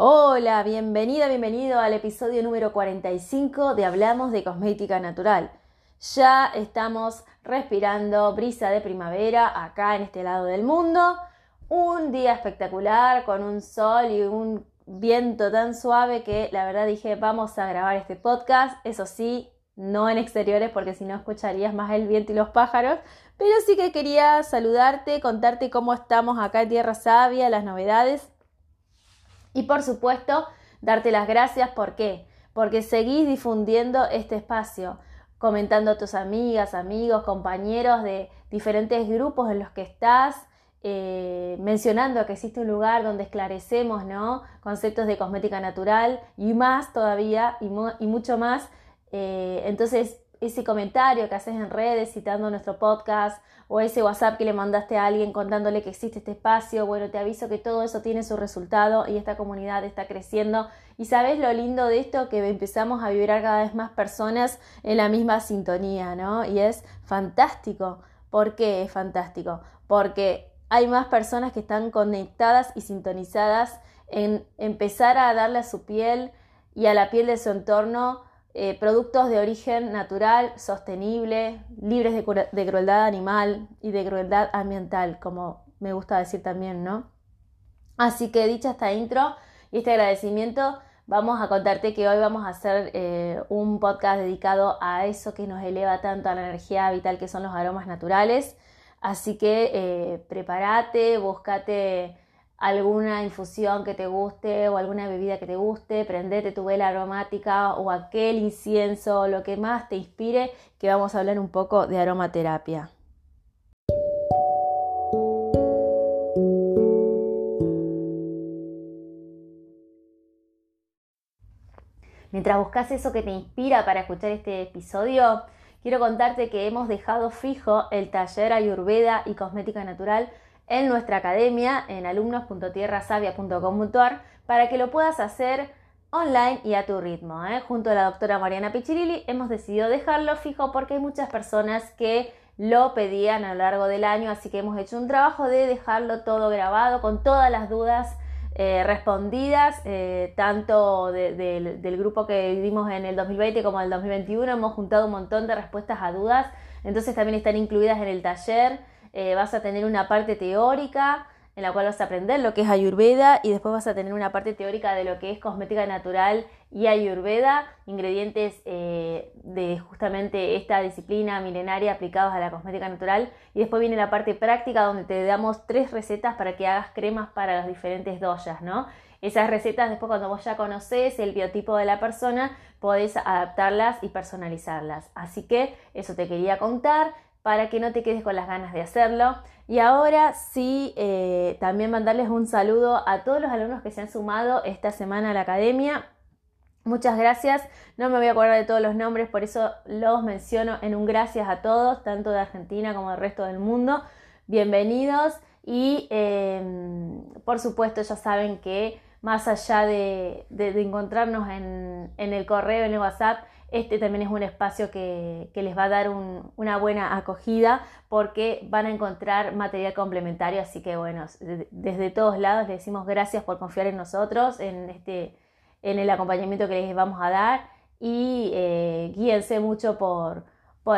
Hola, bienvenida, bienvenido al episodio número 45 de Hablamos de Cosmética Natural. Ya estamos respirando brisa de primavera acá en este lado del mundo. Un día espectacular con un sol y un viento tan suave que la verdad dije vamos a grabar este podcast. Eso sí, no en exteriores porque si no escucharías más el viento y los pájaros. Pero sí que quería saludarte, contarte cómo estamos acá en Tierra Sabia, las novedades y por supuesto, darte las gracias. ¿Por qué? Porque seguís difundiendo este espacio, comentando a tus amigas, amigos, compañeros de diferentes grupos en los que estás, eh, mencionando que existe un lugar donde esclarecemos ¿no? conceptos de cosmética natural y más todavía y, mucho más. Eh, entonces, ese comentario que haces en redes citando nuestro podcast o ese WhatsApp que le mandaste a alguien contándole que existe este espacio, bueno, te aviso que todo eso tiene su resultado y esta comunidad está creciendo. Y sabes lo lindo de esto, que empezamos a vibrar cada vez más personas en la misma sintonía, ¿no? Y es fantástico. ¿Por qué es fantástico? Porque hay más personas que están conectadas y sintonizadas en empezar a darle a su piel y a la piel de su entorno eh, productos de origen natural, sostenible, libres de, crueldad animal y de crueldad ambiental, como me gusta decir también, ¿no? Así que dicha esta intro y este agradecimiento, vamos a contarte que hoy vamos a hacer eh, un podcast dedicado a eso que nos eleva tanto a la energía vital que son los aromas naturales. Así que eh, prepárate, búscate alguna infusión que te guste o alguna bebida que te guste, prendete tu vela aromática o aquel incienso, lo que más te inspire, que vamos a hablar un poco de aromaterapia. Mientras buscas eso que te inspira para escuchar este episodio, quiero contarte que hemos dejado fijo el taller Ayurveda y Cosmética Natural en nuestra academia en alumnos.tierrasavia.com.ar para que lo puedas hacer online y a tu ritmo. ¿eh? Junto a la doctora Mariana Pichirilli hemos decidido dejarlo fijo porque hay muchas personas que lo pedían a lo largo del año, así que hemos hecho un trabajo de dejarlo todo grabado con todas las dudas eh, respondidas, eh, tanto del grupo que vivimos en el 2020 como en el 2021. Hemos juntado un montón de respuestas a dudas, entonces también están incluidas en el taller. Eh, vas a tener una parte teórica en la cual vas a aprender lo que es Ayurveda y después vas a tener una parte teórica de lo que es cosmética natural y Ayurveda, ingredientes eh, de justamente esta disciplina milenaria aplicados a la cosmética natural y después viene la parte práctica donde te damos tres recetas para que hagas cremas para los diferentes doyas, ¿no? Esas recetas después cuando vos ya conoces el biotipo de la persona podés adaptarlas y personalizarlas. Así que eso te quería contar para que no te quedes con las ganas de hacerlo. Y ahora sí, eh, también mandarles un saludo a todos los alumnos que se han sumado esta semana a la academia. Muchas gracias. No me voy a acordar de todos los nombres, por eso los menciono en un gracias a todos, tanto de Argentina como del resto del mundo. Bienvenidos y em, por supuesto ya saben que más allá de, encontrarnos en, en el correo, en el WhatsApp, este también es un espacio que, les va a dar una buena acogida porque van a encontrar material complementario. Así que bueno, desde todos lados les decimos gracias por confiar en nosotros, en, este, en el acompañamiento que les vamos a dar y eh, guíense mucho por,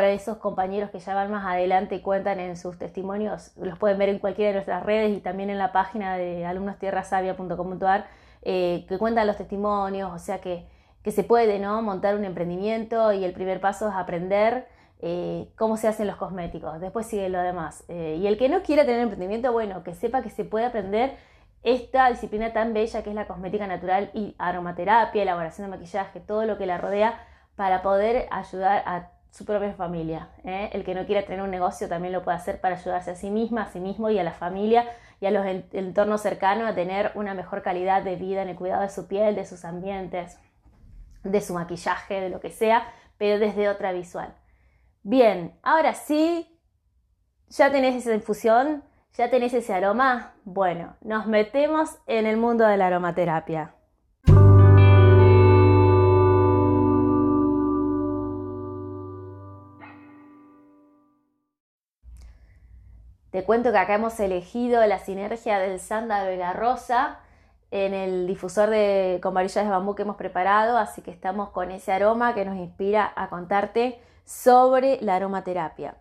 esos compañeros que ya van más adelante y cuentan en sus testimonios. Los pueden ver en cualquiera de nuestras redes y también en la página de alumnostierrasavia.com.ar eh, que cuentan los testimonios, o sea que que se puede, ¿no? Montar un emprendimiento y el primer paso es aprender eh, cómo se hacen los cosméticos. Después sigue lo demás. Eh, y el que no quiera tener emprendimiento, bueno, que sepa que se puede aprender esta disciplina tan bella que es la cosmética natural y aromaterapia, elaboración de maquillaje, todo lo que la rodea para poder ayudar a su propia familia. ¿eh? El que no quiera tener un negocio también lo puede hacer para ayudarse a sí misma, a sí mismo y a la familia y a los entornos cercanos a tener una mejor calidad de vida en el cuidado de su piel, de sus ambientes de su maquillaje, de lo que sea, pero desde otra visual. Bien, ahora sí, ya tenés esa infusión, ya tenés ese aroma. Bueno, nos metemos en el mundo de la aromaterapia. Te cuento que acá hemos elegido la sinergia del sándalo y la rosa en el difusor de, con varillas de bambú que hemos preparado, así que estamos con ese aroma que nos inspira a contarte sobre la aromaterapia.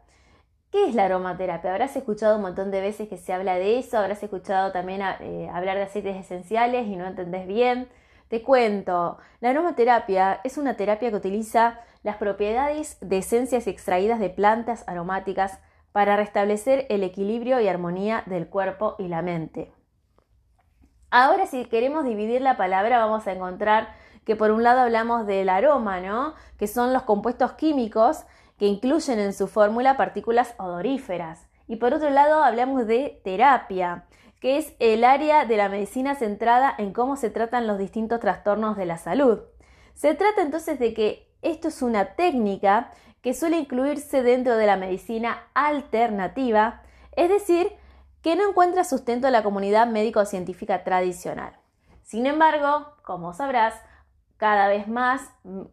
¿Qué es la aromaterapia? Habrás escuchado un montón de veces que se habla de eso, habrás escuchado también eh, hablar de aceites esenciales y no entendés bien. Te cuento, la aromaterapia es una terapia que utiliza las propiedades de esencias extraídas de plantas aromáticas para restablecer el equilibrio y armonía del cuerpo y la mente. Ahora si queremos dividir la palabra vamos a encontrar que por un lado hablamos del aroma, ¿no? Que son los compuestos químicos que incluyen en su fórmula partículas odoríferas. Y por otro lado hablamos de terapia, que es el área de la medicina centrada en cómo se tratan los distintos trastornos de la salud. Se trata entonces de que esto es una técnica que suele incluirse dentro de la medicina alternativa, es decir, que no encuentra sustento en la comunidad médico-científica tradicional. Sin embargo, como sabrás, cada vez más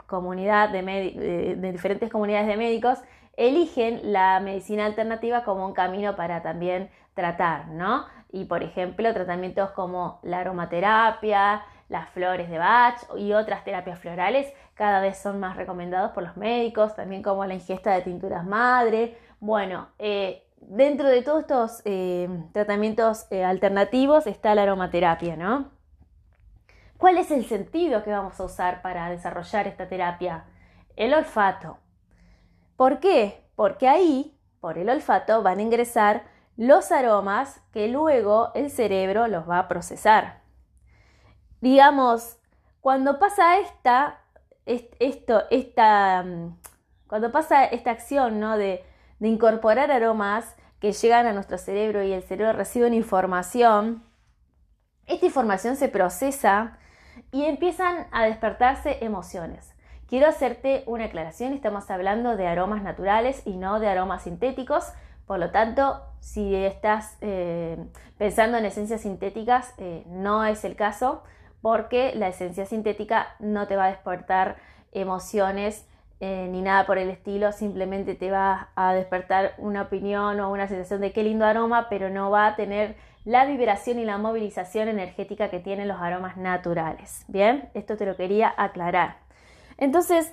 comunidad de, diferentes comunidades de médicos eligen la medicina alternativa como un camino para también tratar, ¿no? Y por ejemplo, tratamientos como la aromaterapia, las flores de Bach y otras terapias florales cada vez son más recomendados por los médicos, también como la ingesta de tinturas madre. Bueno, eh, dentro de todos estos eh, tratamientos eh, alternativos está la aromaterapia, ¿no? ¿Cuál es el sentido que vamos a usar para desarrollar esta terapia? El olfato. ¿Por qué? Porque ahí, por el olfato, van a ingresar los aromas que luego el cerebro los va a procesar. Digamos, cuando pasa esta, esto, esta, mm, cuando pasa esta acción, ¿no? De, de incorporar aromas que llegan a nuestro cerebro y el cerebro recibe una información, esta información se procesa y empiezan a despertarse emociones. Quiero hacerte una aclaración, estamos hablando de aromas naturales y no de aromas sintéticos, por lo tanto, si estás eh, pensando en esencias sintéticas, eh, no es el caso, porque la esencia sintética no te va a despertar emociones eh, ni nada por el estilo, simplemente te va a despertar una opinión o una sensación de qué lindo aroma, pero no va a tener la vibración y la movilización energética que tienen los aromas naturales. Bien, esto te lo quería aclarar. Entonces,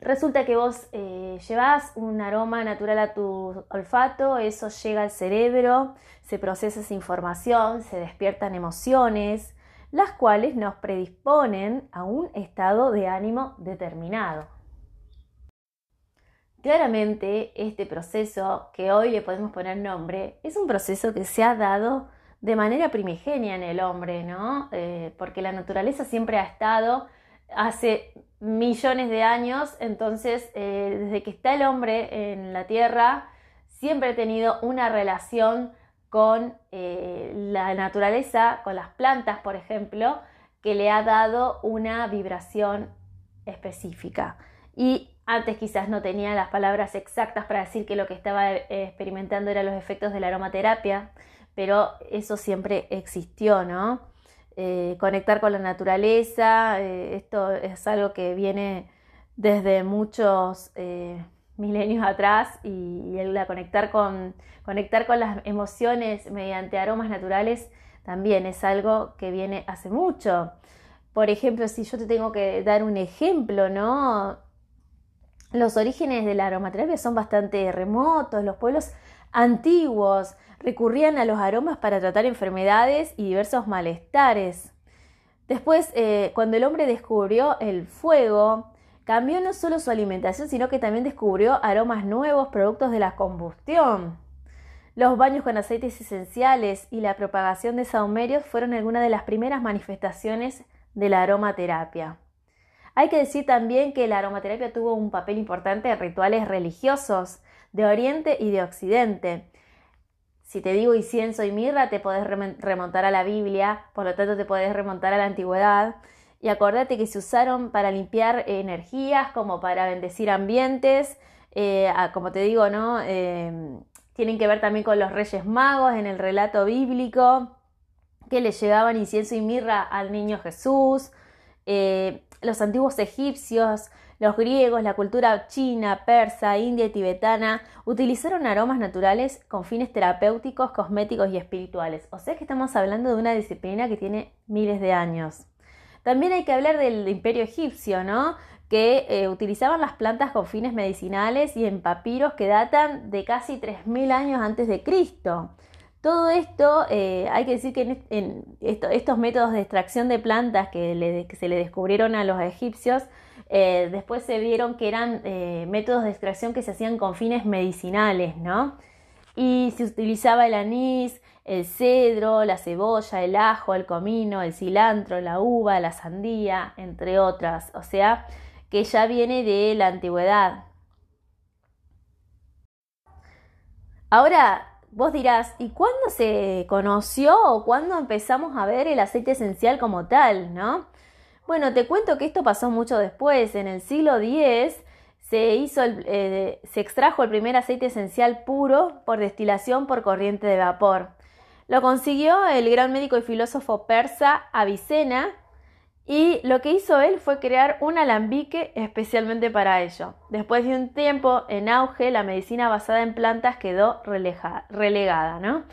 resulta que vos eh, llevas un aroma natural a tu olfato, eso llega al cerebro, se procesa esa información, se despiertan emociones, las cuales nos predisponen a un estado de ánimo determinado. Claramente este proceso, que hoy le podemos poner nombre, es un proceso que se ha dado de manera primigenia en el hombre, ¿no? Eh, porque la naturaleza siempre ha estado hace millones de años, entonces eh, desde que está el hombre en la tierra, siempre ha tenido una relación con eh, la naturaleza, con las plantas, por ejemplo, que le ha dado una vibración específica. Y antes quizás no tenía las palabras exactas para decir que lo que estaba eh, experimentando eran los efectos de la aromaterapia, pero eso siempre existió, ¿no? Eh, conectar con la naturaleza, eh, esto es algo que viene desde muchos milenios atrás y, el conectar con, conectar con las emociones mediante aromas naturales también es algo que viene hace mucho. Por ejemplo, si yo te tengo que dar un ejemplo, ¿no? Los orígenes de la aromaterapia son bastante remotos, los pueblos antiguos recurrían a los aromas para tratar enfermedades y diversos malestares. Después, eh, cuando el hombre descubrió el fuego, cambió no solo su alimentación, sino que también descubrió aromas nuevos, productos de la combustión. Los baños con aceites esenciales y la propagación de sahumerios fueron algunas de las primeras manifestaciones de la aromaterapia. Hay que decir también que la aromaterapia tuvo un papel importante en rituales religiosos de Oriente y de Occidente. Si te digo incienso y mirra, te podés remontar a la Biblia, por lo tanto te podés remontar a la antigüedad. Y acordate que se usaron para limpiar energías, como para bendecir ambientes, eh, como te digo, ¿no? Eh, tienen que ver también con los reyes magos en el relato bíblico, que le llegaban incienso y mirra al niño Jesús. eh, los antiguos egipcios, los griegos, la cultura china, persa, india y tibetana utilizaron aromas naturales con fines terapéuticos, cosméticos y espirituales. O sea que estamos hablando de una disciplina que tiene miles de años. También hay que hablar del imperio egipcio, ¿no? que eh, utilizaban las plantas con fines medicinales y en papiros que datan de casi 3.000 años antes de Cristo. Todo esto, eh, hay que decir que estos métodos de extracción de plantas que, se le descubrieron a los egipcios, eh, después se vieron que eran métodos de extracción que se hacían con fines medicinales, ¿no? Y se utilizaba el anís, el cedro, la cebolla, el ajo, el comino, el cilantro, la uva, la sandía, entre otras. O sea, que ya viene de la antigüedad. Ahora, vos dirás, ¿y cuándo se conoció o cuándo empezamos a ver el aceite esencial como tal, no? Bueno, te cuento que esto pasó mucho después. En el siglo X se, hizo eh, se extrajo el primer aceite esencial puro por destilación por corriente de vapor. Lo consiguió el gran médico y filósofo persa Avicena y lo que hizo él fue crear un alambique especialmente para ello. Después de un tiempo en auge, la medicina basada en plantas quedó relegada, ¿no?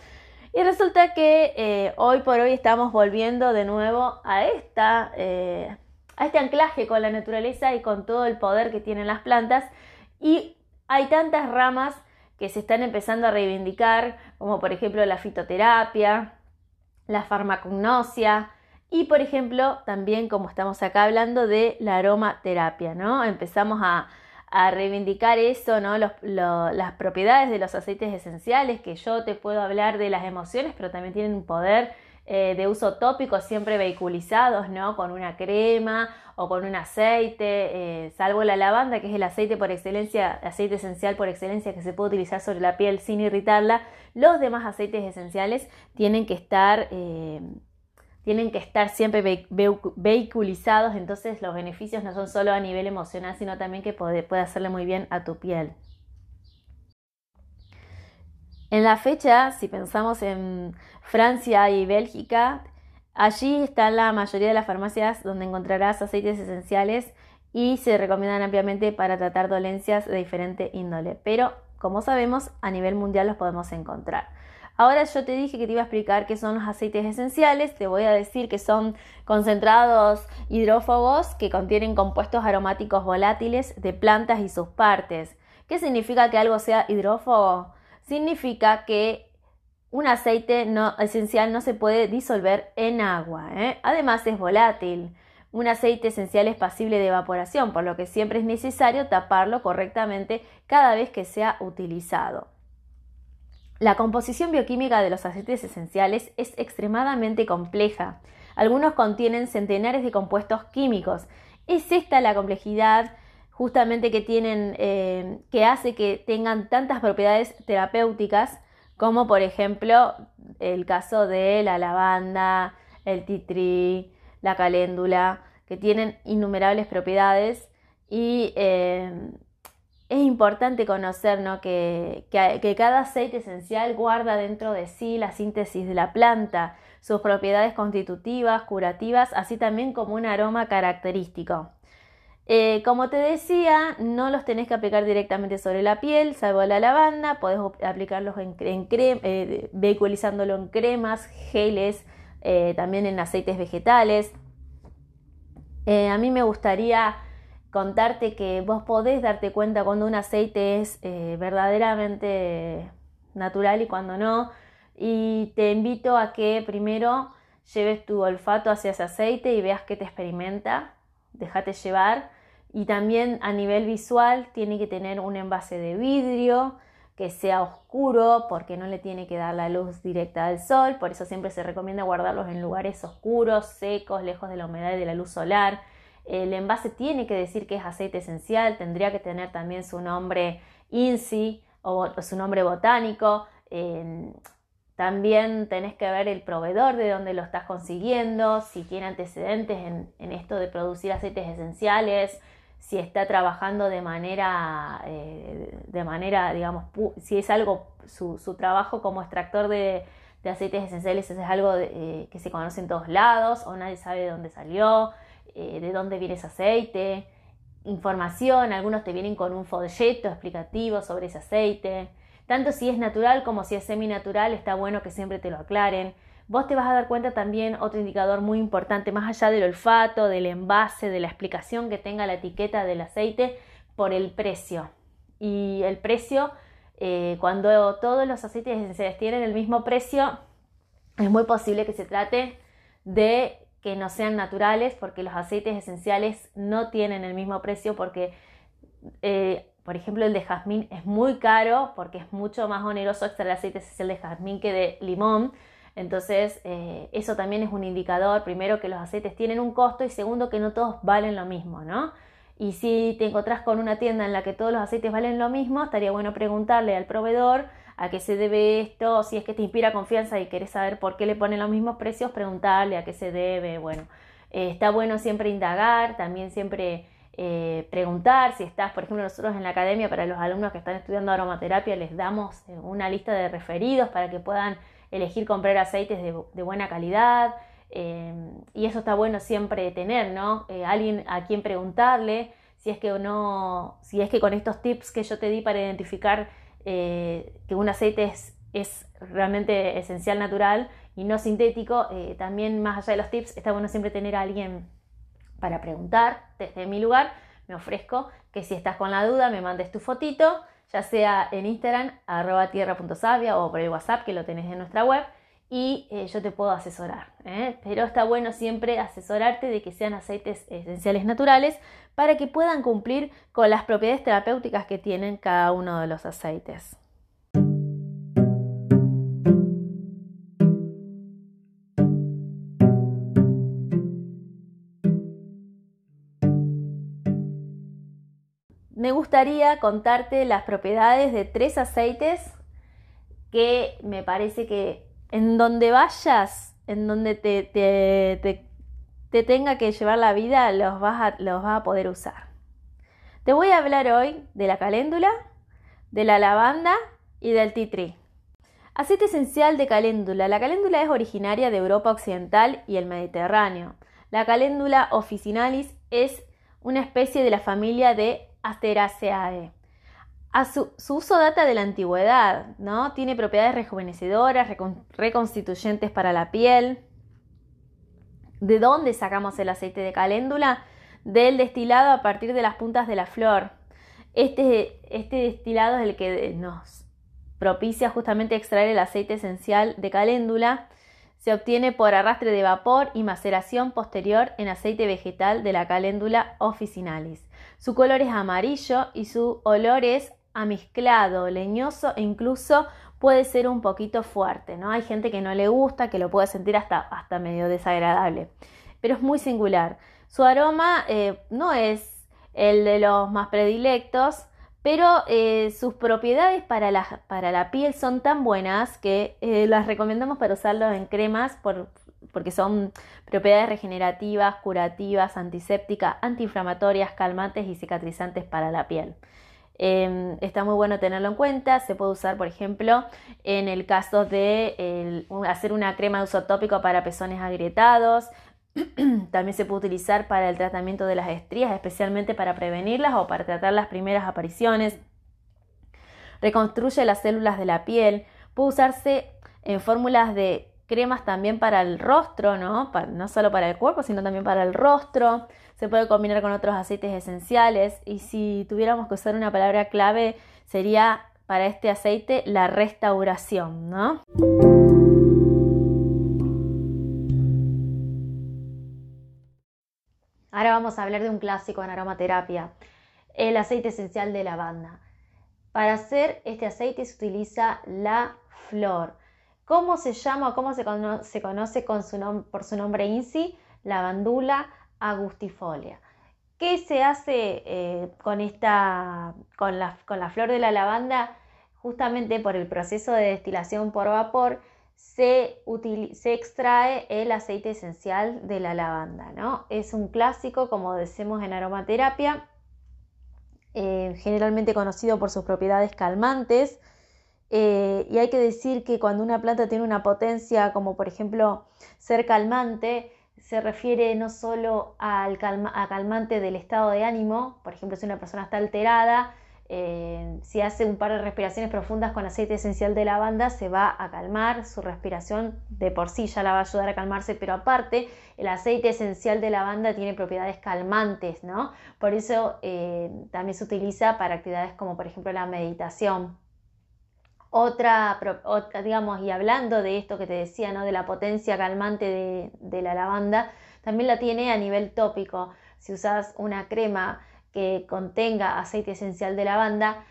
Y resulta que eh, hoy por hoy estamos volviendo de nuevo a, esta, eh, a este anclaje con la naturaleza y con todo el poder que tienen las plantas. Y hay tantas ramas que se están empezando a reivindicar, como por ejemplo la fitoterapia, la farmacognosia, y por ejemplo, también como estamos acá hablando de la aromaterapia, ¿no? Empezamos a, reivindicar eso, ¿no? las propiedades de los aceites esenciales, que yo te puedo hablar de las emociones, pero también tienen un poder eh, de uso tópico siempre vehiculizados, ¿no? Con una crema o con un aceite, eh, salvo la lavanda, que es el aceite por excelencia, aceite esencial por excelencia que se puede utilizar sobre la piel sin irritarla, los demás aceites esenciales tienen que estar... Eh, tienen que estar siempre vehiculizados, entonces los beneficios no son solo a nivel emocional, sino también que puede, puede hacerle muy bien a tu piel. En la fecha, si pensamos en Francia y Bélgica, allí están la mayoría de las farmacias donde encontrarás aceites esenciales y se recomiendan ampliamente para tratar dolencias de diferente índole, pero como sabemos, a nivel mundial los podemos encontrar. Ahora yo te dije que te iba a explicar qué son los aceites esenciales, te voy a decir que son concentrados hidrófobos que contienen compuestos aromáticos volátiles de plantas y sus partes. ¿Qué significa que algo sea hidrófobo? Significa que un aceite no, esencial no se puede disolver en agua. ¿eh? Además es volátil. Un aceite esencial es pasible de evaporación, por lo que siempre es necesario taparlo correctamente cada vez que sea utilizado. La composición bioquímica de los aceites esenciales es extremadamente compleja. Algunos contienen centenares de compuestos químicos. Es esta la complejidad justamente que tienen, eh, que hace que tengan tantas propiedades terapéuticas como por ejemplo el caso de la lavanda, el titri, la caléndula, que tienen innumerables propiedades y eh, es importante conocer que, cada aceite esencial guarda dentro de sí la síntesis de la planta, sus propiedades constitutivas, curativas, así también como un aroma característico. Eh, como te decía, no los tenés que aplicar directamente sobre la piel, salvo la lavanda, podés aplicarlos en, en eh, vehiculizándolo en cremas, geles, eh, también en aceites vegetales. a mí me gustaría contarte que vos podés darte cuenta cuando un aceite es eh, verdaderamente natural y cuando no. Y te invito a que primero lleves tu olfato hacia ese aceite y veas qué te experimenta, déjate llevar. Y también a nivel visual tiene que tener un envase de vidrio que sea oscuro porque no le tiene que dar la luz directa del sol, por eso siempre se recomienda guardarlos en lugares oscuros, secos, lejos de la humedad y de la luz solar. El envase tiene que decir que es aceite esencial, tendría que tener también su nombre INSI o, su nombre botánico. también tenés que ver el proveedor de dónde lo estás consiguiendo, si tiene antecedentes en, esto de producir aceites esenciales, si está trabajando de manera, eh, de manera digamos, si es algo, su, trabajo como extractor de, aceites esenciales es algo eh, que se conoce en todos lados o nadie sabe de dónde salió. Eh, de dónde viene ese aceite, información, algunos te vienen con un folleto explicativo sobre ese aceite. Tanto si es natural como si es semi-natural, está bueno que siempre te lo aclaren. Vos te vas a dar cuenta también otro indicador muy importante, más allá del olfato, del envase, de la explicación que tenga la etiqueta del aceite, por el precio. Y el precio, eh, cuando todos los aceites esenciales tienen el mismo precio, es muy posible que se trate de que no sean naturales porque los aceites esenciales no tienen el mismo precio porque, eh, por ejemplo, el de jazmín es muy caro porque es mucho más oneroso extraer aceite esencial de jazmín que de limón. Entonces, eh, eso también es un indicador, primero, que los aceites tienen un costo y segundo, que no todos valen lo mismo, ¿no? Y si te encontrás con una tienda en la que todos los aceites valen lo mismo, estaría bueno preguntarle al proveedor a qué se debe esto, si es que te inspira confianza y querés saber por qué le ponen los mismos precios, preguntarle a qué se debe. Bueno, eh, está bueno siempre indagar, también siempre eh, preguntar si estás, por ejemplo, nosotros en la academia para los alumnos que están estudiando aromaterapia les damos eh, una lista de referidos para que puedan elegir comprar aceites de, buena calidad. y eso está bueno siempre tener, ¿no? alguien a quien preguntarle si es que no, si es que con estos tips que yo te di para identificar eh, que un aceite es, realmente esencial natural y no sintético, eh, también más allá de los tips, está bueno siempre tener a alguien para preguntar. Desde mi lugar, me ofrezco que si estás con la duda, me mandes tu fotito, ya sea en Instagram, arroba tierra.savia o por el WhatsApp que lo tenés en nuestra web y eh, yo te puedo asesorar. Pero está bueno siempre asesorarte de que sean aceites esenciales naturales para que puedan cumplir con las propiedades terapéuticas que tienen cada uno de los aceites. Me gustaría contarte las propiedades de tres aceites que me parece que en donde vayas, en donde te, te te tenga que llevar la vida, los vas, a, los vas a poder usar. Te voy a hablar hoy de la caléndula, de la lavanda y del tea Aceite esencial de caléndula. La caléndula es originaria de Europa Occidental y el Mediterráneo. La caléndula officinalis es una especie de la familia de Asteraceae. Su, su, uso data de la antigüedad, ¿no? Tiene propiedades rejuvenecedoras, reconstituyentes para la piel, ¿De dónde sacamos el aceite de caléndula? Del destilado a partir de las puntas de la flor. Este, este destilado es el que nos propicia justamente extraer el aceite esencial de caléndula. Se obtiene por arrastre de vapor y maceración posterior en aceite vegetal de la caléndula officinalis. Su color es amarillo y su olor es amezclado, leñoso e incluso puede ser un poquito fuerte, ¿no? Hay gente que no le gusta, que lo puede sentir hasta, hasta medio desagradable, pero es muy singular. Su aroma eh, no es el de los más predilectos, pero eh, sus propiedades para la, para la, piel son tan buenas que eh, las recomendamos para usarlos en cremas porque son propiedades regenerativas, curativas, antisépticas, antiinflamatorias, calmantes y cicatrizantes para la piel. Em, está muy bueno tenerlo en cuenta. Se puede usar, por ejemplo, en el caso de hacer una crema de uso tópico para pezones agrietados. También se puede utilizar para el tratamiento de las estrías, especialmente para prevenirlas o para tratar las primeras apariciones. Reconstruye las células de la piel. Puede usarse en fórmulas de cremas también para el rostro, ¿no? no solo para el cuerpo, sino también para el rostro se puede combinar con otros aceites esenciales y si tuviéramos que usar una palabra clave sería para este aceite la restauración, ¿no? Ahora vamos a hablar de un clásico en aromaterapia, el aceite esencial de lavanda. Para hacer este aceite se utiliza la flor. ¿Cómo se llama o cómo se, conoce, por su nombre INSI? Lavandula agustifolia. ¿Qué se hace eh, con, esta, con, la, con la flor de la lavanda? Justamente por el proceso de destilación por vapor se, se, extrae el aceite esencial de la lavanda. ¿no? Es un clásico, como decimos en aromaterapia, eh, generalmente conocido por sus propiedades calmantes. Eh, y hay que decir que cuando una planta tiene una potencia como por ejemplo ser calmante, se refiere no solo al calmante del estado de ánimo, por ejemplo, si una persona está alterada, eh, si hace un par de respiraciones profundas con aceite esencial de lavanda, se va a calmar, su respiración de por sí ya la va a ayudar a calmarse, pero aparte el aceite esencial de lavanda tiene propiedades calmantes, ¿no? Por eso eh, también se utiliza para actividades como por ejemplo la meditación. Otra, digamos, y hablando de esto que te decía, ¿no? De la potencia calmante de, de la lavanda, también la tiene a nivel tópico. Si usas una crema que contenga aceite esencial de lavanda,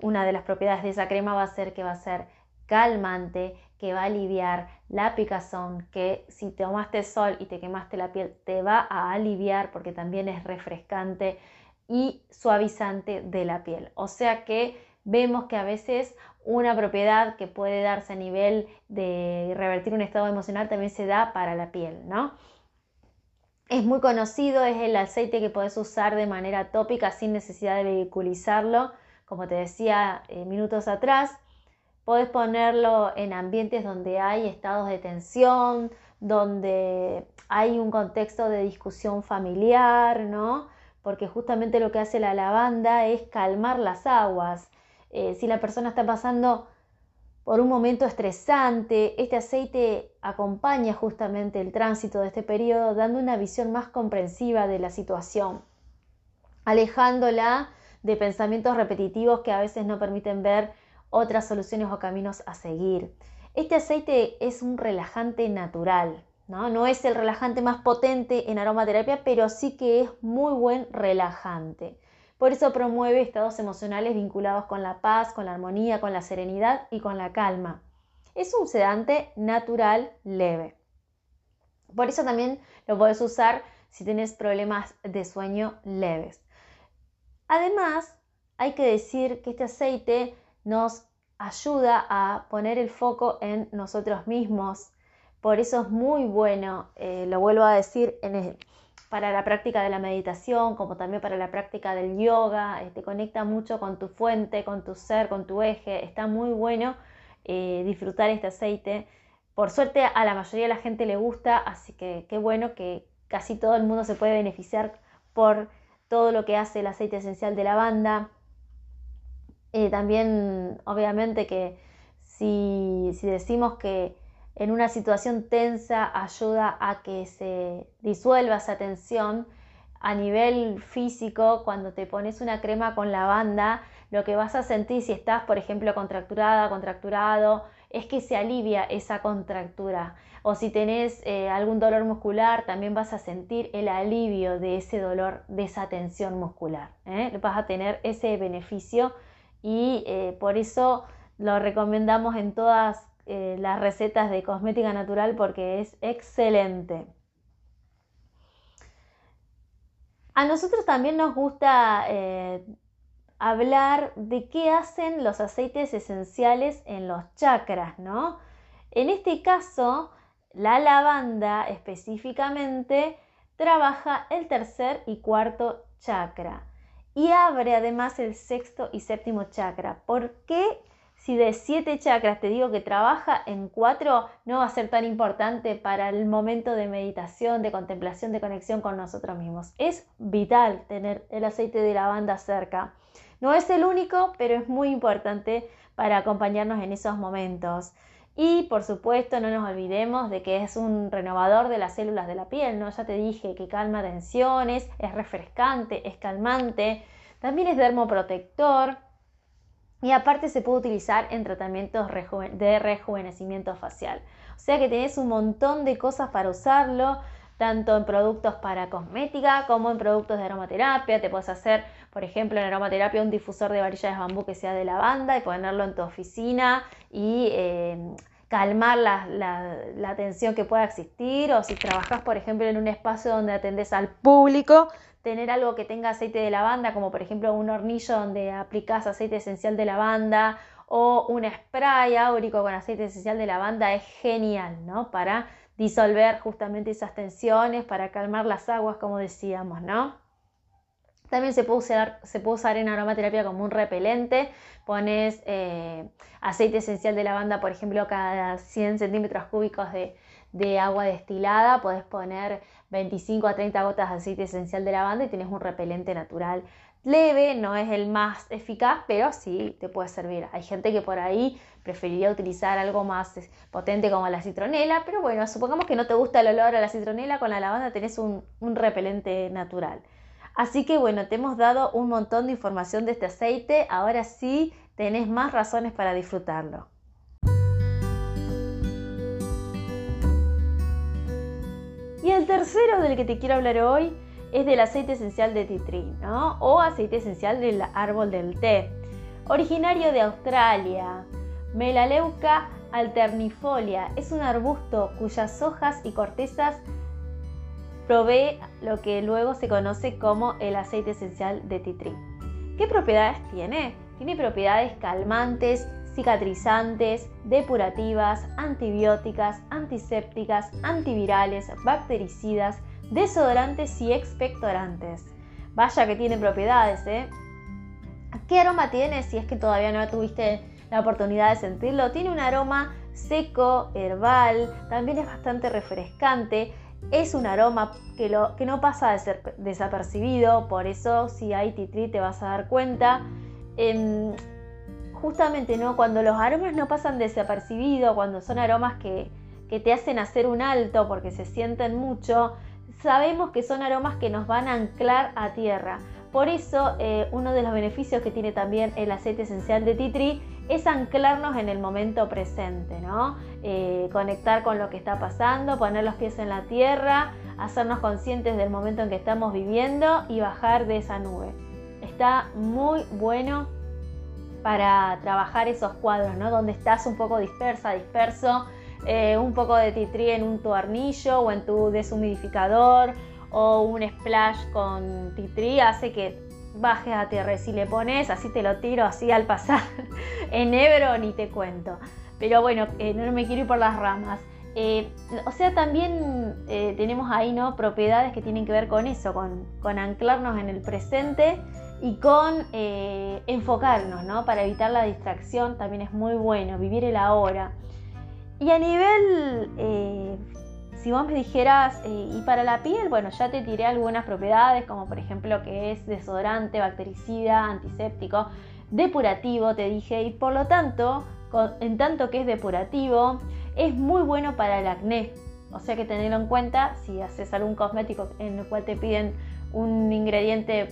una de las propiedades de esa crema va a ser que va a ser calmante, que va a aliviar la picazón, que si tomaste sol y te quemaste la piel te va a aliviar porque también es refrescante y suavizante de la piel. O sea que vemos que a veces una propiedad que puede darse a nivel de revertir un estado emocional también se da para la piel, ¿no? Es muy conocido, es el aceite que puedes usar de manera tópica sin necesidad de vehiculizarlo. Como te decía eh, minutos atrás, puedes ponerlo en ambientes donde hay estados de tensión, donde hay un contexto de discusión familiar, ¿no? Porque justamente lo que hace la lavanda es calmar las aguas. Eh, si la persona está pasando por un momento estresante. Este aceite acompaña justamente el tránsito de este periodo dando una visión más comprensiva de la situación, alejándola de pensamientos repetitivos que a veces no permiten ver otras soluciones o caminos a seguir. Este aceite es un relajante natural, ¿no? no es el relajante más potente en aromaterapia, pero sí que es muy buen relajante. Por eso promueve estados emocionales vinculados con la paz, con la armonía, con la serenidad y con la calma. Es un sedante natural leve. Por eso también lo puedes usar si tienes problemas de sueño leves. Además, hay que decir que este aceite nos ayuda a poner el foco en nosotros mismos. Por eso es muy bueno, eh, lo vuelvo a decir, en el, para la práctica de la meditación, como también para la práctica del yoga, te conecta mucho con tu fuente, con tu ser, con tu eje, está muy bueno eh, disfrutar este aceite. Por suerte a la mayoría de la gente le gusta, así que qué bueno que casi todo el mundo se puede beneficiar por todo lo que hace el aceite esencial de lavanda. Eh, también, obviamente, que si, si decimos que en una situación tensa ayuda a que se disuelva esa tensión. A nivel físico, cuando te pones una crema con lavanda, lo que vas a sentir si estás, por ejemplo, contracturada, contracturado, es que se alivia esa contractura. O si tenés eh, algún dolor muscular, también vas a sentir el alivio de ese dolor, de esa tensión muscular. ¿eh? Vas a tener ese beneficio y eh, por eso lo recomendamos en todas eh, las recetas de cosmética natural porque es excelente. A nosotros también nos gusta eh, hablar de qué hacen los aceites esenciales en los chakras, ¿no? En este caso, la lavanda específicamente trabaja el tercer y cuarto chakra y abre además el sexto y séptimo chakra. ¿Por qué si de siete chakras te digo que trabaja en cuatro, no va a ser tan importante para el momento de meditación, de contemplación, de conexión con nosotros mismos. Es vital tener el aceite de lavanda cerca. No es el único, pero es muy importante para acompañarnos en esos momentos. Y por supuesto, no nos olvidemos de que es un renovador de las células de la piel, ¿no? Ya te dije que calma tensiones, es refrescante, es calmante, también es dermoprotector y aparte se puede utilizar en tratamientos de rejuvenecimiento facial. O sea que tenés un montón de cosas para usarlo, tanto en productos para cosmética como en productos de aromaterapia. Te puedes hacer, por ejemplo, en aromaterapia un difusor de varillas de bambú que sea de lavanda y ponerlo en tu oficina y eh, calmar la, la, tensión que pueda existir. O si trabajas, por ejemplo, en un espacio donde atendes al público, tener algo que tenga aceite de lavanda, como por ejemplo un hornillo donde aplicas aceite esencial de lavanda o un spray áurico con aceite esencial de lavanda es genial, ¿no? Para disolver justamente esas tensiones, para calmar las aguas, como decíamos, ¿no? También se puede, usar, en aromaterapia como un repelente. Pones eh, aceite esencial de lavanda, por ejemplo, cada 100 centímetros cúbicos de, agua destilada, podés poner 25 a 30 gotas de aceite esencial de lavanda y tienes un repelente natural leve, no es el más eficaz, pero sí te puede servir. Hay gente que por ahí preferiría utilizar algo más potente como la citronela, pero bueno, supongamos que no te gusta el olor a la citronela, con la lavanda tenés un repelente natural. Así que bueno, te hemos dado un montón de información de este aceite, ahora sí tenés más razones para disfrutarlo. Y el tercero del que te quiero hablar hoy es del aceite esencial de tea ¿no? O aceite esencial del árbol del té. Originario de Australia, Melaleuca alternifolia es un arbusto cuyas hojas y cortezas provee lo que luego se conoce como el aceite esencial de tea ¿Qué propiedades tiene? Tiene propiedades calmantes, cicatrizantes, depurativas, antibióticas, antisépticas, antivirales, bactericidas, desodorantes y expectorantes. Vaya que tiene propiedades, ¿eh? ¿Qué aroma tiene si es que todavía no tuviste la oportunidad de sentirlo? Tiene un aroma seco, herbal, también es bastante refrescante. Es un aroma que, no pasa de ser desapercibido, por eso si hay titri te vas a dar cuenta. Em, justamente ¿no? cuando los aromas no pasan desapercibidos, cuando son aromas que, te hacen hacer un alto porque se sienten mucho, sabemos que son aromas que nos van a anclar a tierra. Por eso, eh, uno de los beneficios que tiene también el aceite esencial de tea es anclarnos en el momento presente, ¿no? Eh, conectar con lo que está pasando, poner los pies en la tierra, hacernos conscientes del momento en que estamos viviendo y bajar de esa nube. Está muy bueno para trabajar esos cuadros, ¿no? Donde estás un poco dispersa, disperso, eh, un poco de titri en un tornillo o en tu deshumidificador o un splash con titri hace que bajes a tierra. Si le pones, así te lo tiro así al pasar en Ebro, ni te cuento. Pero bueno, eh, no me quiero ir por las ramas. Eh, o sea, también tenemos ahí ¿no? propiedades que tienen que ver con eso, con, con anclarnos en el presente y con enfocarnos, ¿no? Para evitar la distracción también es muy bueno, vivir el ahora. Y a nivel, eh, si vos me dijeras, eh, y para la piel, bueno, ya te tiré algunas propiedades, como por ejemplo que es desodorante, bactericida, antiséptico, depurativo, te dije, y por lo tanto, en tanto que es depurativo, es muy bueno para el acné. O sea que tenerlo en cuenta si haces algún cosmético en el cual te piden un ingrediente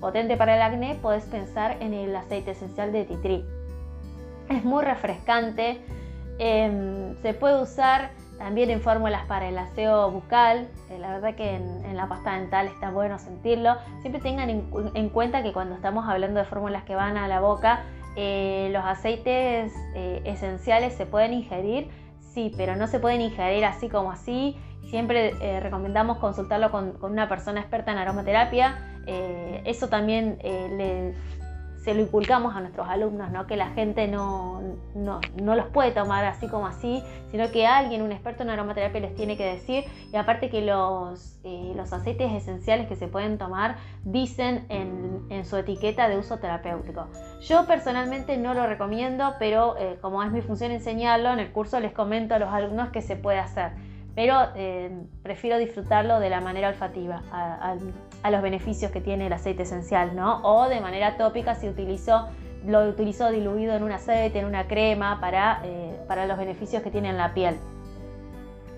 potente para el acné, puedes pensar en el aceite esencial de titri. Es muy refrescante, Em, se puede usar también en fórmulas para el aseo bucal. Eh, la verdad que en, la pasta dental está bueno sentirlo. Siempre tengan en, cuenta que cuando estamos hablando de fórmulas que van a la boca, eh, los aceites eh, esenciales se pueden ingerir, sí, pero no se pueden ingerir así como así. Siempre recomendamos consultarlo con, con, una persona experta en aromaterapia. eso también le se lo inculcamos a nuestros alumnos, ¿no? que la gente no, no, los puede tomar así como así, sino que alguien, un experto en aromaterapia, les tiene que decir. Y aparte que los, eh, los aceites esenciales que se pueden tomar dicen en, en, su etiqueta de uso terapéutico. Yo personalmente no lo recomiendo, pero eh, como es mi función enseñarlo, en el curso les comento a los alumnos que se puede hacer pero eh, prefiero disfrutarlo de la manera olfativa, a, los beneficios que tiene el aceite esencial, ¿no? O de manera tópica si utilizo, lo utilizo diluido en un aceite, en una crema, para, eh, para los beneficios que tiene en la piel.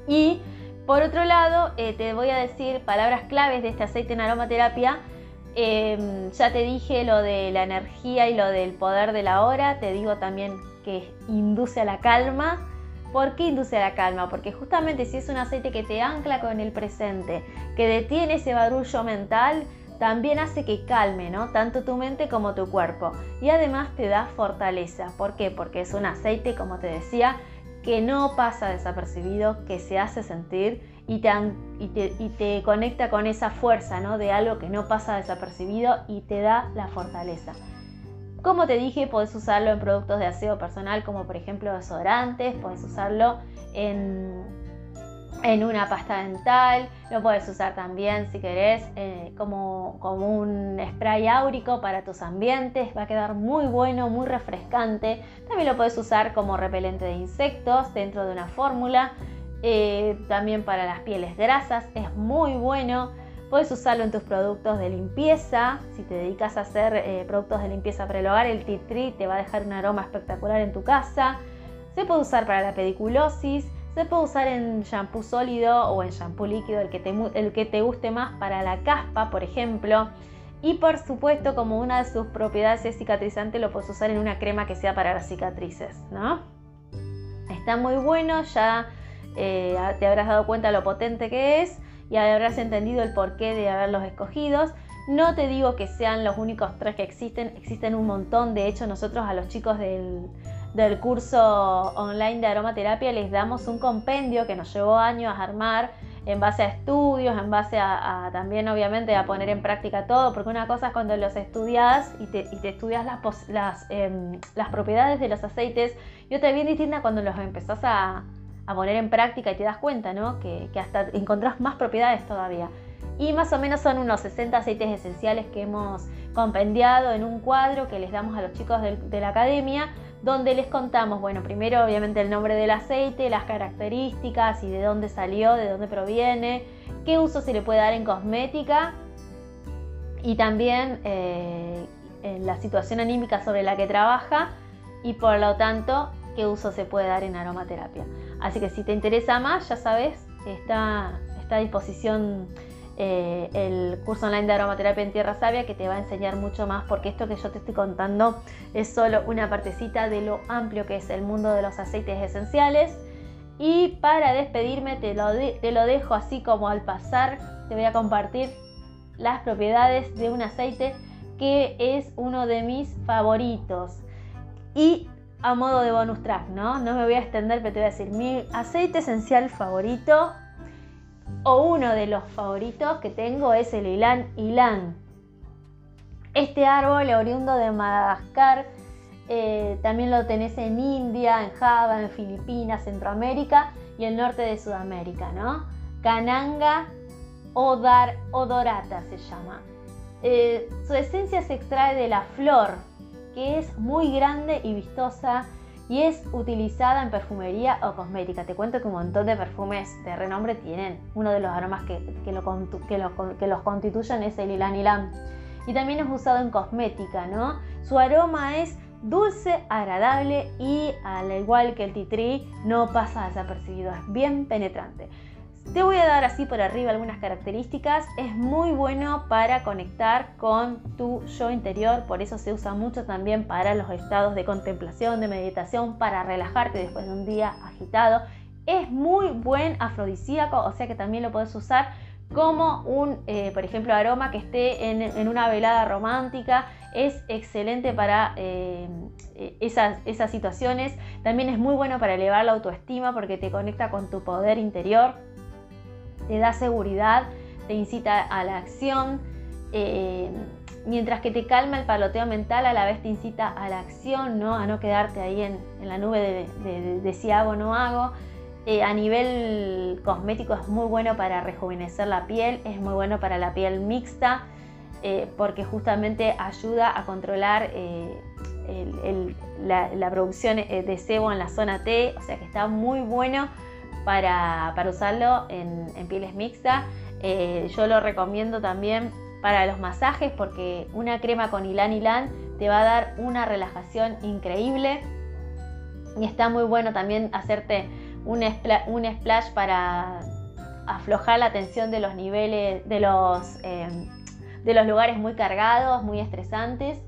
Y por otro lado, eh, te voy a decir palabras claves de este aceite en aromaterapia. ya te dije lo de la energía y lo del poder de la hora, te digo también que induce a la calma, ¿Por qué induce a la calma? Porque justamente si es un aceite que te ancla con el presente, que detiene ese barullo mental, también hace que calme, ¿no? Tanto tu mente como tu cuerpo. Y además te da fortaleza. ¿Por qué? Porque es un aceite, como te decía, que no pasa desapercibido, que se hace sentir y te, y te, conecta con esa fuerza, ¿no? De algo que no pasa desapercibido y te da la fortaleza. Como te dije, puedes usarlo en productos de aseo personal como por ejemplo desodorantes, puedes usarlo en, en una pasta dental, lo puedes usar también si querés eh, como, como un spray áurico para tus ambientes, va a quedar muy bueno, muy refrescante. También lo puedes usar como repelente de insectos dentro de una fórmula. Eh, también para las pieles grasas es muy bueno. Puedes usarlo en tus productos de limpieza. Si te dedicas a hacer eh, productos de limpieza para el hogar, el tea tree te va a dejar un aroma espectacular en tu casa. Se puede usar para la pediculosis. Se puede usar en shampoo sólido o en shampoo líquido, el que te, el que te guste más para la caspa, por ejemplo. Y por supuesto, como una de sus propiedades es cicatrizante, lo puedes usar en una crema que sea para las cicatrices, ¿no? Está muy bueno, ya eh, te habrás dado cuenta lo potente que es y habrás entendido el porqué de haberlos escogidos. No te digo que sean los únicos tres que existen, existen un montón. De hecho, nosotros a los chicos del, curso online de aromaterapia les damos un compendio que nos llevó años a armar en base a estudios, en base a, también obviamente a poner en práctica todo, porque una cosa es cuando los estudias y te, estudias las, em, las, propiedades de los aceites y otra bien distinta cuando los empezás a, poner en práctica y te das cuenta, ¿no? Que, hasta encontrás más propiedades todavía. Y más o menos son unos 60 aceites esenciales que hemos compendiado en un cuadro que les damos a los chicos de la academia donde les contamos, bueno, primero obviamente el nombre del aceite, las características y de dónde salió, de dónde proviene, qué uso se le puede dar en cosmética y también eh, la situación anímica sobre la que trabaja y por lo tanto qué uso se puede dar en aromaterapia. Así que si te interesa más, ya sabes, está, está a disposición eh, el curso online de aromaterapia en Tierra Sabia que te va a enseñar mucho más porque esto que yo te estoy contando es solo una partecita de lo amplio que es el mundo de los aceites esenciales. Y para despedirme te lo, te lo dejo así como al pasar, te voy a compartir las propiedades de un aceite que es uno de mis favoritos. Y a modo de bonus track, ¿no? No me voy a extender, pero te voy a decir mi aceite esencial favorito o uno de los favoritos que tengo es el Ilan Ilan. Este árbol oriundo de Madagascar, eh, también lo tenés en India, en Java, en Filipinas, Centroamérica y el norte de Sudamérica, ¿no? Cananga odorata se llama. Eh, su esencia se extrae de la flor, que es muy grande y vistosa y es utilizada en perfumería o cosmética. Te cuento que un montón de perfumes de renombre tienen uno de los aromas que, que, los constituyen es el ilan ilan. Y también es usado en cosmética, ¿no? Su aroma es dulce, agradable y al igual que el titri no pasa desapercibido, es bien penetrante. Te voy a dar así por arriba algunas características. Es muy bueno para conectar con tu yo interior, por eso se usa mucho también para los estados de contemplación, de meditación, para relajarte después de un día agitado. Es muy buen afrodisíaco, o sea que también lo puedes usar como un, eh, por ejemplo, aroma que esté en, una velada romántica. Es excelente para eh, esas, esas situaciones. También es muy bueno para elevar la autoestima porque te conecta con tu poder interior te da seguridad, te incita a la acción, eh, mientras que te calma el paloteo mental, a la vez te incita a la acción, ¿no? a no quedarte ahí en, la nube de, si hago o no hago. Eh, a nivel cosmético es muy bueno para rejuvenecer la piel, es muy bueno para la piel mixta, eh, porque justamente ayuda a controlar la, producción de sebo en la zona T, o sea que está muy bueno para, usarlo en, pieles mixtas. Eh, yo lo recomiendo también para los masajes porque una crema con Ilan Ilan te va a dar una relajación increíble. Y está muy bueno también hacerte un, splash, para aflojar la tensión de los niveles, de los, los lugares muy cargados, muy estresantes.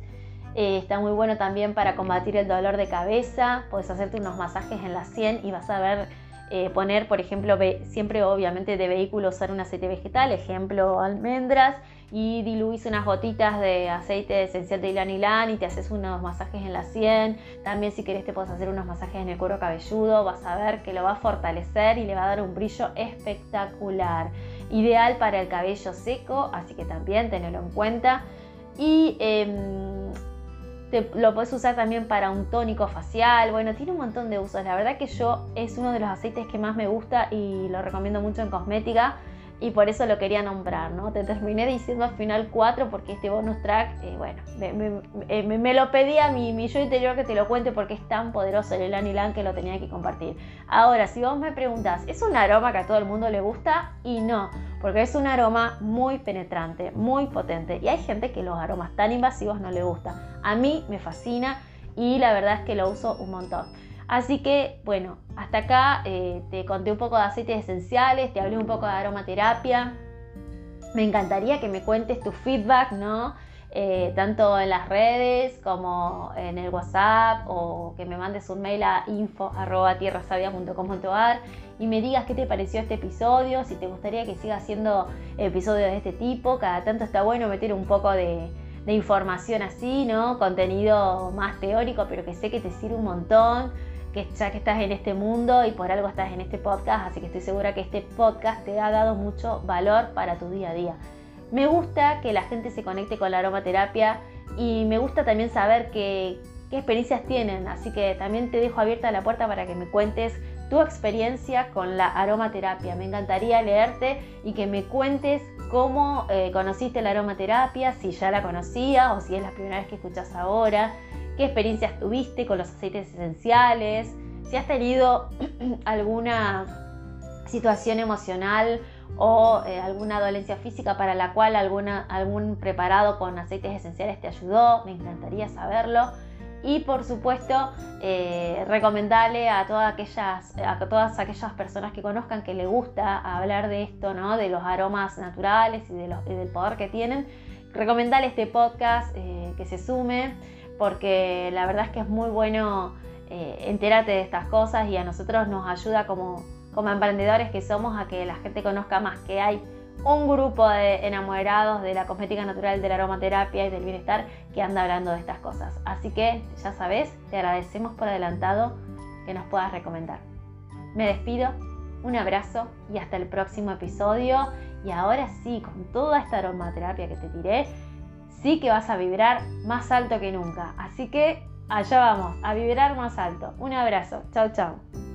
Eh, está muy bueno también para combatir el dolor de cabeza. Puedes hacerte unos masajes en la sien y vas a ver eh, poner, por ejemplo, siempre obviamente de vehículo usar un aceite vegetal, ejemplo almendras, y diluís unas gotitas de aceite esencial de ilan ilan y te haces unos masajes en la sien. También si querés te puedes hacer unos masajes en el cuero cabelludo, vas a ver que lo va a fortalecer y le va a dar un brillo espectacular. Ideal para el cabello seco, así que también tenelo en cuenta. Y lo puedes usar también para un tónico facial. Bueno, tiene un montón de usos. La verdad que yo es uno de los aceites que más me gusta y lo recomiendo mucho en cosmética. Y por eso lo quería nombrar, ¿no? Te terminé diciendo al final 4 porque este bonus track, eh, bueno, eh, me, lo pedía mi, yo interior que te lo cuente porque es tan poderoso el Elan Ilan que lo tenía que compartir. Ahora, si vos me preguntas, ¿es un aroma que a todo el mundo le gusta? Y no, porque es un aroma muy penetrante, muy potente. Y hay gente que los aromas tan invasivos no le gusta. A mí me fascina y la verdad es que lo uso un montón. Así que, bueno, hasta acá eh, te conté un poco de aceites esenciales, te hablé un poco de aromaterapia. Me encantaría que me cuentes tu feedback, ¿no? Eh, tanto en las redes como en el WhatsApp o que me mandes un mail a info.tierrasavia.com.ar y me digas qué te pareció este episodio, si te gustaría que siga haciendo episodios de este tipo. Cada tanto está bueno meter un poco de, de información así, ¿no? Contenido más teórico, pero que sé que te sirve un montón que ya que estás en este mundo y por algo estás en este podcast, así que estoy segura que este podcast te ha dado mucho valor para tu día a día. Me gusta que la gente se conecte con la aromaterapia y me gusta también saber qué, qué experiencias tienen, así que también te dejo abierta la puerta para que me cuentes tu experiencia con la aromaterapia. Me encantaría leerte y que me cuentes cómo eh, conociste la aromaterapia, si ya la conocías o si es la primera vez que escuchas ahora qué experiencias tuviste con los aceites esenciales, si has tenido alguna situación emocional o eh, alguna dolencia física para la cual algún preparado con aceites esenciales te ayudó, me encantaría saberlo. Y por supuesto, eh, recomendarle a todas, aquellas, a todas aquellas personas que conozcan que le gusta hablar de esto, ¿no? de los aromas naturales y, del poder que tienen, recomendarle este podcast, eh, que se sume porque la verdad es que es muy bueno eh, enterarte de estas cosas y a nosotros nos ayuda como, como emprendedores que somos a que la gente conozca más que hay un grupo de enamorados de la cosmética natural, de la aromaterapia y del bienestar que anda hablando de estas cosas. Así que ya sabes, te agradecemos por adelantado que nos puedas recomendar. Me despido, un abrazo y hasta el próximo episodio. Y ahora sí, con toda esta aromaterapia que te tiré, sí que vas a vibrar más alto que nunca. Así que allá vamos, a vibrar más alto. Un abrazo. Chao, chao.